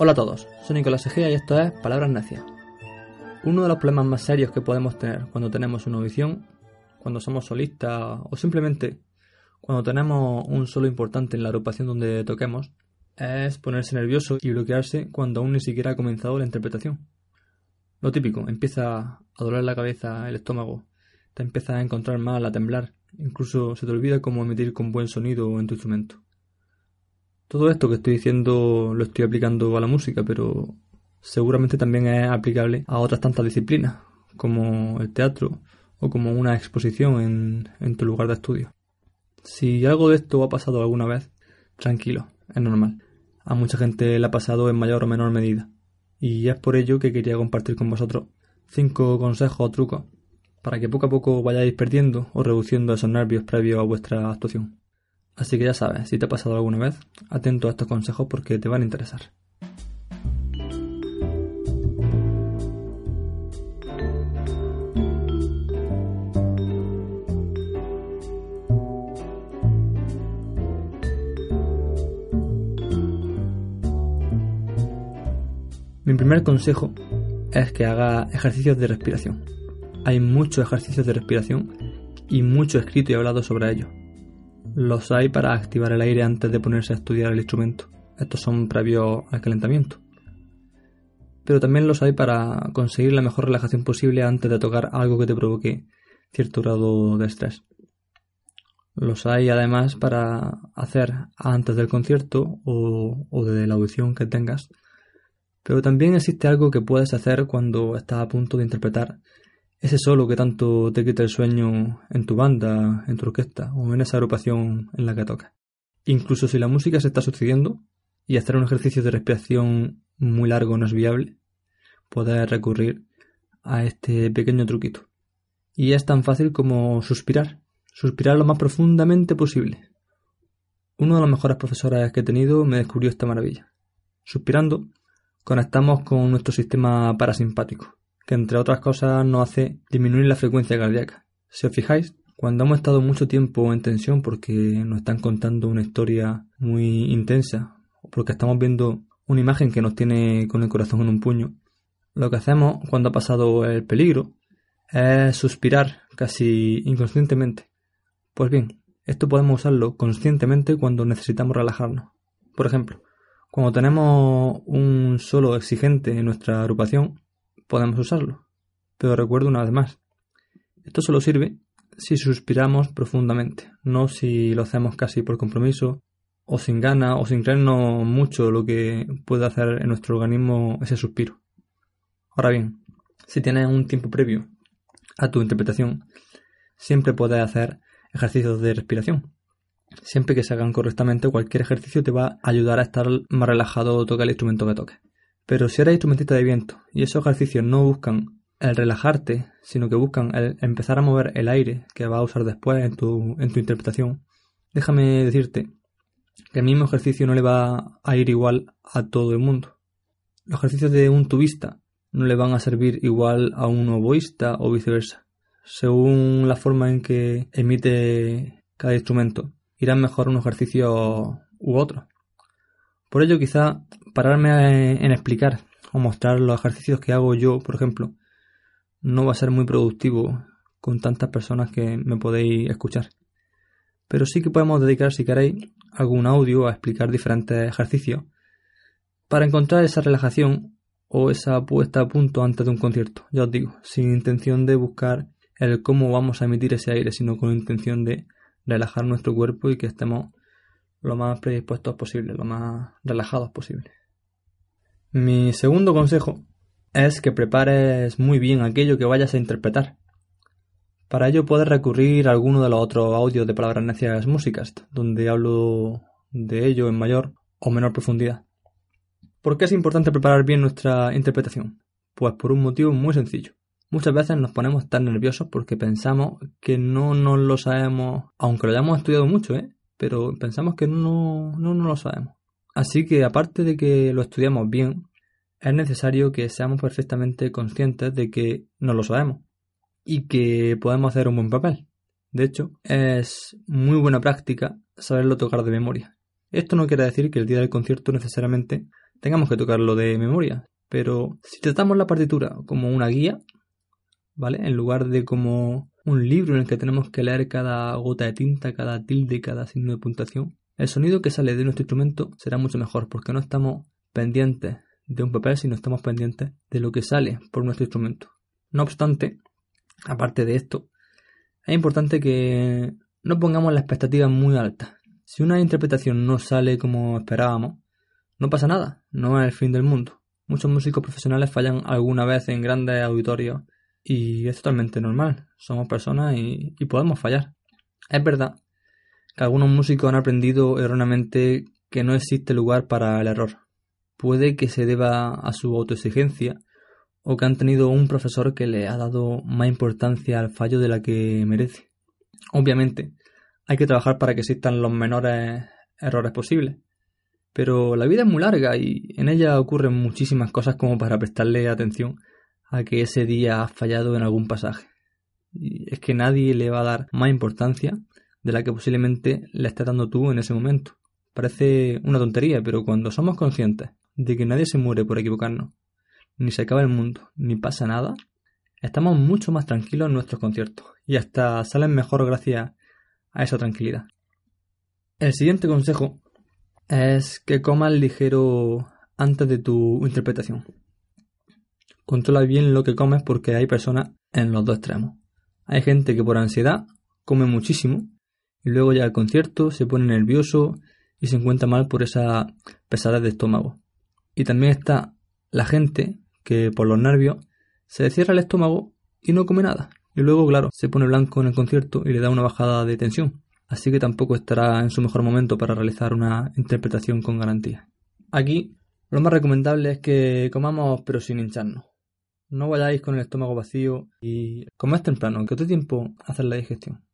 Hola a todos, soy Nicolás Egea y esto es Palabras Necias. Uno de los problemas más serios que podemos tener cuando tenemos una audición, cuando somos solistas o simplemente cuando tenemos un solo importante en la agrupación donde toquemos, es ponerse nervioso y bloquearse cuando aún ni siquiera ha comenzado la interpretación. Lo típico, empieza a doler la cabeza, el estómago, te empieza a encontrar mal, a temblar, incluso se te olvida cómo emitir con buen sonido en tu instrumento. Todo esto que estoy diciendo lo estoy aplicando a la música, pero seguramente también es aplicable a otras tantas disciplinas, como el teatro o como una exposición en, tu lugar de estudio. Si algo de esto ha pasado alguna vez, tranquilo, es normal. A mucha gente le ha pasado en mayor o menor medida. Y es por ello que quería compartir con vosotros cinco consejos o trucos para que poco a poco vayáis perdiendo o reduciendo esos nervios previos a vuestra actuación. Así que ya sabes, si te ha pasado alguna vez, atento a estos consejos porque te van a interesar. Mi primer consejo es que haga ejercicios de respiración. Hay muchos ejercicios de respiración y mucho escrito y hablado sobre ellos. Los hay para activar el aire antes de ponerse a estudiar el instrumento. Estos son previos al calentamiento. Pero también los hay para conseguir la mejor relajación posible antes de tocar algo que te provoque cierto grado de estrés. Los hay además para hacer antes del concierto o, o de la audición que tengas. Pero también existe algo que puedes hacer cuando estás a punto de interpretar ese solo que tanto te quita el sueño en tu banda, en tu orquesta o en esa agrupación en la que tocas. Incluso si la música se está sucediendo y hacer un ejercicio de respiración muy largo no es viable, puedes recurrir a este pequeño truquito. Y es tan fácil como suspirar, suspirar lo más profundamente posible. Uno de los mejores profesores que he tenido me descubrió esta maravilla. Suspirando, conectamos con nuestro sistema parasimpático que entre otras cosas nos hace disminuir la frecuencia cardíaca. Si os fijáis, cuando hemos estado mucho tiempo en tensión porque nos están contando una historia muy intensa o porque estamos viendo una imagen que nos tiene con el corazón en un puño, lo que hacemos cuando ha pasado el peligro es suspirar casi inconscientemente. Pues bien, esto podemos usarlo conscientemente cuando necesitamos relajarnos. Por ejemplo, cuando tenemos un solo exigente en nuestra agrupación, podemos usarlo. Pero recuerdo una vez más, esto solo sirve si suspiramos profundamente, no si lo hacemos casi por compromiso o sin gana o sin creernos mucho lo que puede hacer en nuestro organismo ese suspiro. Ahora bien, si tienes un tiempo previo a tu interpretación, siempre puedes hacer ejercicios de respiración. Siempre que se hagan correctamente, cualquier ejercicio te va a ayudar a estar más relajado o tocar el instrumento que toques. Pero si eres instrumentista de viento y esos ejercicios no buscan el relajarte, sino que buscan el empezar a mover el aire que vas a usar después en tu, en tu interpretación, déjame decirte que el mismo ejercicio no le va a ir igual a todo el mundo. Los ejercicios de un tubista no le van a servir igual a un oboísta o viceversa. Según la forma en que emite cada instrumento, irán mejor un ejercicio u otro. Por ello, quizá pararme en explicar o mostrar los ejercicios que hago yo, por ejemplo, no va a ser muy productivo con tantas personas que me podéis escuchar. Pero sí que podemos dedicar, si queréis, algún audio a explicar diferentes ejercicios para encontrar esa relajación o esa puesta a punto antes de un concierto, ya os digo, sin intención de buscar el cómo vamos a emitir ese aire, sino con intención de relajar nuestro cuerpo y que estemos lo más predispuestos posible, lo más relajados posible. Mi segundo consejo es que prepares muy bien aquello que vayas a interpretar. Para ello puedes recurrir a alguno de los otros audios de Palabras Necias Músicas, donde hablo de ello en mayor o menor profundidad. ¿Por qué es importante preparar bien nuestra interpretación? Pues por un motivo muy sencillo. Muchas veces nos ponemos tan nerviosos porque pensamos que no nos lo sabemos, aunque lo hayamos estudiado mucho, ¿eh? Pero pensamos que no, no nos lo sabemos. Así que aparte de que lo estudiamos bien, es necesario que seamos perfectamente conscientes de que no lo sabemos y que podemos hacer un buen papel. De hecho, es muy buena práctica saberlo tocar de memoria. Esto no quiere decir que el día del concierto necesariamente tengamos que tocarlo de memoria, pero si tratamos la partitura como una guía, ¿vale? En lugar de como un libro en el que tenemos que leer cada gota de tinta, cada tilde, cada signo de puntuación, el sonido que sale de nuestro instrumento será mucho mejor porque no estamos pendientes de un papel, sino estamos pendientes de lo que sale por nuestro instrumento. No obstante, aparte de esto, es importante que no pongamos la expectativa muy alta. Si una interpretación no sale como esperábamos, no pasa nada, no es el fin del mundo. Muchos músicos profesionales fallan alguna vez en grandes auditorios y es totalmente normal. Somos personas y, y podemos fallar. Es verdad algunos músicos han aprendido erróneamente que no existe lugar para el error. Puede que se deba a su autoexigencia o que han tenido un profesor que le ha dado más importancia al fallo de la que merece. Obviamente, hay que trabajar para que existan los menores errores posibles. Pero la vida es muy larga y en ella ocurren muchísimas cosas como para prestarle atención a que ese día has fallado en algún pasaje. Y es que nadie le va a dar más importancia de la que posiblemente le estés dando tú en ese momento. Parece una tontería, pero cuando somos conscientes de que nadie se muere por equivocarnos, ni se acaba el mundo, ni pasa nada, estamos mucho más tranquilos en nuestros conciertos y hasta salen mejor gracias a esa tranquilidad. El siguiente consejo es que comas ligero antes de tu interpretación. Controla bien lo que comes porque hay personas en los dos extremos. Hay gente que por ansiedad come muchísimo y luego ya al concierto se pone nervioso y se encuentra mal por esa pesadez de estómago. Y también está la gente que por los nervios se cierra el estómago y no come nada. Y luego, claro, se pone blanco en el concierto y le da una bajada de tensión así que tampoco estará en su mejor momento para realizar una interpretación con garantía. Aquí lo más recomendable es que comamos pero sin hincharnos. No vayáis con el estómago vacío y comed temprano, que dé tiempo hacer la digestión.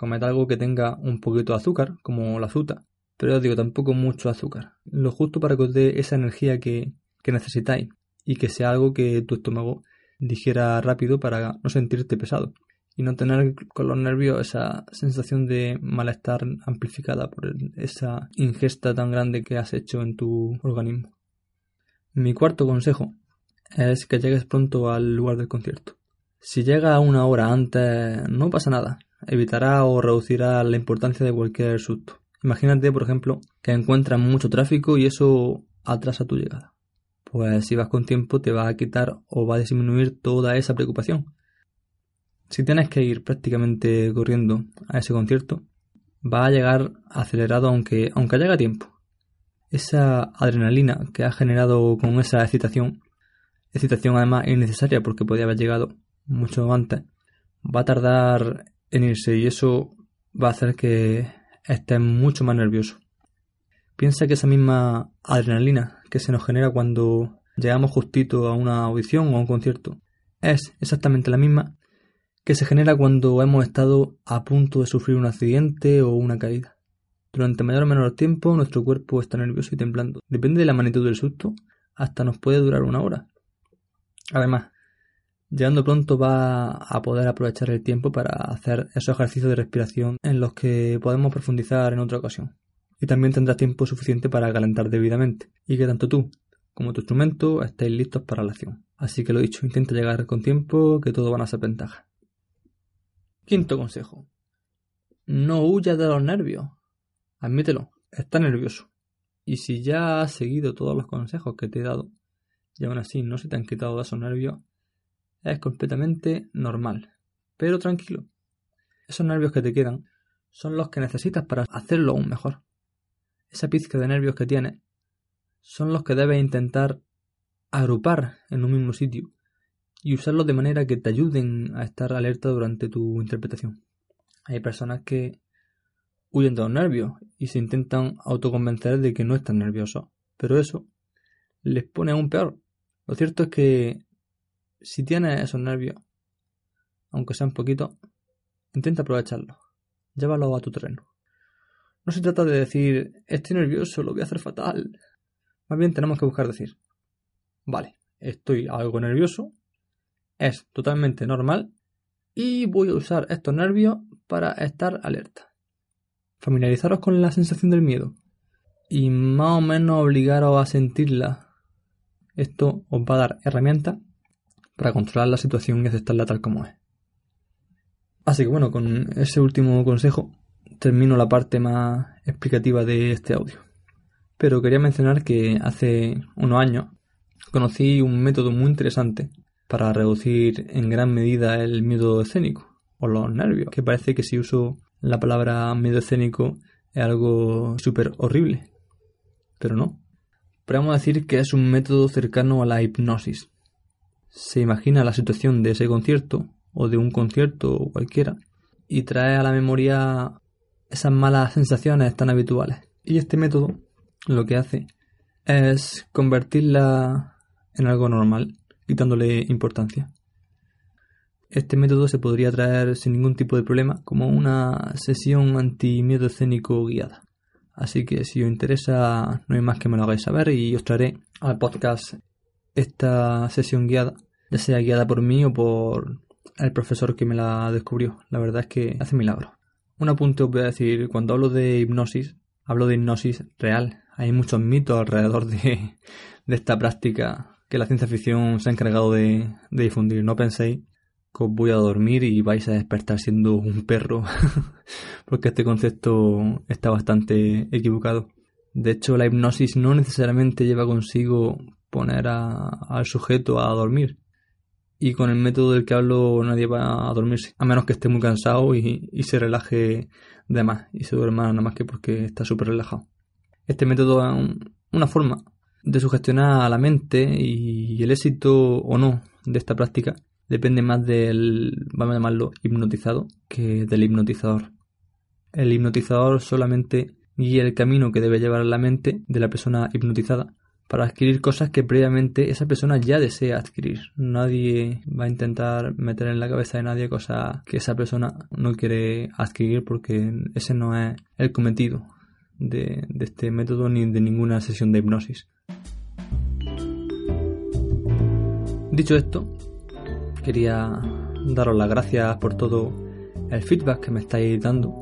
Comed algo que tenga un poquito de azúcar, como la fruta, pero os digo, tampoco mucho azúcar. Lo justo para que os dé esa energía que, que necesitáis y que sea algo que tu estómago digiera rápido para no sentirte pesado y no tener con los nervios esa sensación de malestar amplificada por esa ingesta tan grande que has hecho en tu organismo. Mi cuarto consejo es que llegues pronto al lugar del concierto. Si llega una hora antes, no pasa nada. Evitará o reducirá la importancia de cualquier susto. Imagínate, por ejemplo, que encuentras mucho tráfico y eso atrasa tu llegada. Pues si vas con tiempo te va a quitar o va a disminuir toda esa preocupación si tienes que ir prácticamente corriendo a ese concierto, va a llegar acelerado aunque, aunque llegue a tiempo. Esa adrenalina que ha generado con esa excitación, excitación además innecesaria porque podía haber llegado mucho antes, va a tardar en irse y eso va a hacer que estés mucho más nervioso. Piensa que esa misma adrenalina que se nos genera cuando llegamos justito a una audición o a un concierto es exactamente la misma que se genera cuando hemos estado a punto de sufrir un accidente o una caída. Durante mayor o menor tiempo nuestro cuerpo está nervioso y temblando. Depende de la magnitud del susto, hasta nos puede durar una hora. Además, llegando pronto va a poder aprovechar el tiempo para hacer esos ejercicios de respiración en los que podemos profundizar en otra ocasión. Y también tendrás tiempo suficiente para calentar debidamente y que tanto tú como tu instrumento estéis listos para la acción. Así que lo dicho, intenta llegar con tiempo que todo van a ser ventajas. Quinto consejo. No huyas de los nervios. Admítelo, estás nervioso. Y si ya has seguido todos los consejos que te he dado y aún así no se te han quitado esos nervios, es completamente normal. Pero tranquilo, esos nervios que te quedan son los que necesitas para hacerlo aún mejor. Esa pizca de nervios que tienes son los que debes intentar agrupar en un mismo sitio y usarlos de manera que te ayuden a estar alerta durante tu interpretación. Hay personas que huyen de los nervios y se intentan autoconvencer de que no están nerviosos, pero eso les pone aún peor. Lo cierto es que si tienes esos nervios, aunque sean poquitos, intenta aprovecharlos, llévalos a tu terreno. No se trata de decir, estoy nervioso, lo voy a hacer fatal. Más bien tenemos que buscar decir, vale, estoy algo nervioso, es totalmente normal y voy a usar estos nervios para estar alerta. Familiarizaros con la sensación del miedo y más o menos obligaros a sentirla. Esto os va a dar herramientas para controlar la situación y aceptarla tal como es. Así que bueno, con ese último consejo termino la parte más explicativa de este audio. Pero quería mencionar que hace unos años conocí un método muy interesante para reducir en gran medida el miedo escénico o los nervios, que parece que si uso la palabra miedo escénico es algo súper horrible, pero no. Podemos decir que es un método cercano a la hipnosis. Se imagina la situación de ese concierto o de un concierto cualquiera y trae a la memoria esas malas sensaciones tan habituales. Y este método lo que hace es convertirla en algo normal, quitándole importancia. Este método se podría traer sin ningún tipo de problema como una sesión anti-miedo escénico guiada. Así que si os interesa, no hay más que me lo hagáis saber y os traeré al podcast esta sesión guiada, ya sea guiada por mí o por el profesor que me la descubrió. La verdad es que hace milagros. Un apunte os voy a decir, cuando hablo de hipnosis, hablo de hipnosis real. Hay muchos mitos alrededor de, esta práctica que la ciencia ficción se ha encargado de, de difundir. No penséis que os voy a dormir y vais a despertar siendo un perro, porque este concepto está bastante equivocado. De hecho, la hipnosis no necesariamente lleva consigo poner al sujeto a dormir, y con el método del que hablo nadie va a dormirse, a menos que esté muy cansado y, se relaje de más y se duerma nada más que porque está súper relajado. Este método es una forma de sugestionar a la mente y el éxito o no de esta práctica depende más del, vamos a llamarlo, hipnotizado que del hipnotizador. El hipnotizador solamente guía el camino que debe llevar la mente de la persona hipnotizada para adquirir cosas que previamente esa persona ya desea adquirir. Nadie va a intentar meter en la cabeza de nadie cosas que esa persona no quiere adquirir porque ese no es el cometido de, este método ni de ninguna sesión de hipnosis. Dicho esto, quería daros las gracias por todo el feedback que me estáis dando.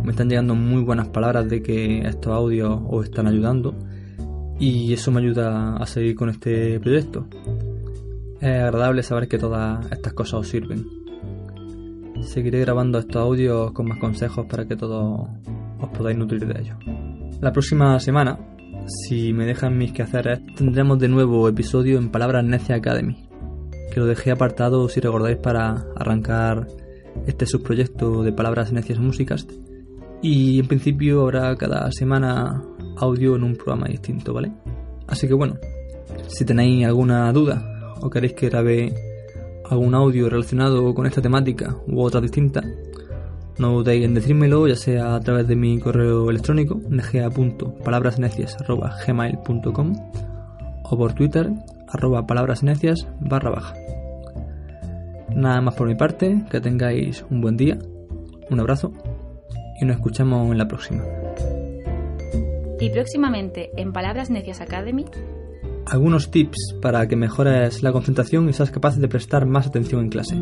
Me están llegando muy buenas palabras de que estos audios os están ayudando y eso me ayuda a seguir con este proyecto. Es agradable saber que todas estas cosas os sirven. Seguiré grabando estos audios con más consejos para que todos os podáis nutrir de ellos. La próxima semana, si me dejan mis quehaceres, tendremos de nuevo episodio en Palabras Necia Academy, que lo dejé apartado si recordáis para arrancar este subproyecto de Palabras Necias Músicas. Y en principio habrá cada semana audio en un programa distinto, ¿vale? Así que bueno, si tenéis alguna duda o queréis que grabe algún audio relacionado con esta temática u otra distinta, no dudéis en decírmelo, ya sea a través de mi correo electrónico, nga.palabrasnecias.gmail.com o por Twitter, arroba palabrasnecias barra baja. Nada más por mi parte, que tengáis un buen día, un abrazo y nos escuchamos en la próxima. Y próximamente en Palabras Necias Academy. Algunos tips para que mejores la concentración y seas capaz de prestar más atención en clase.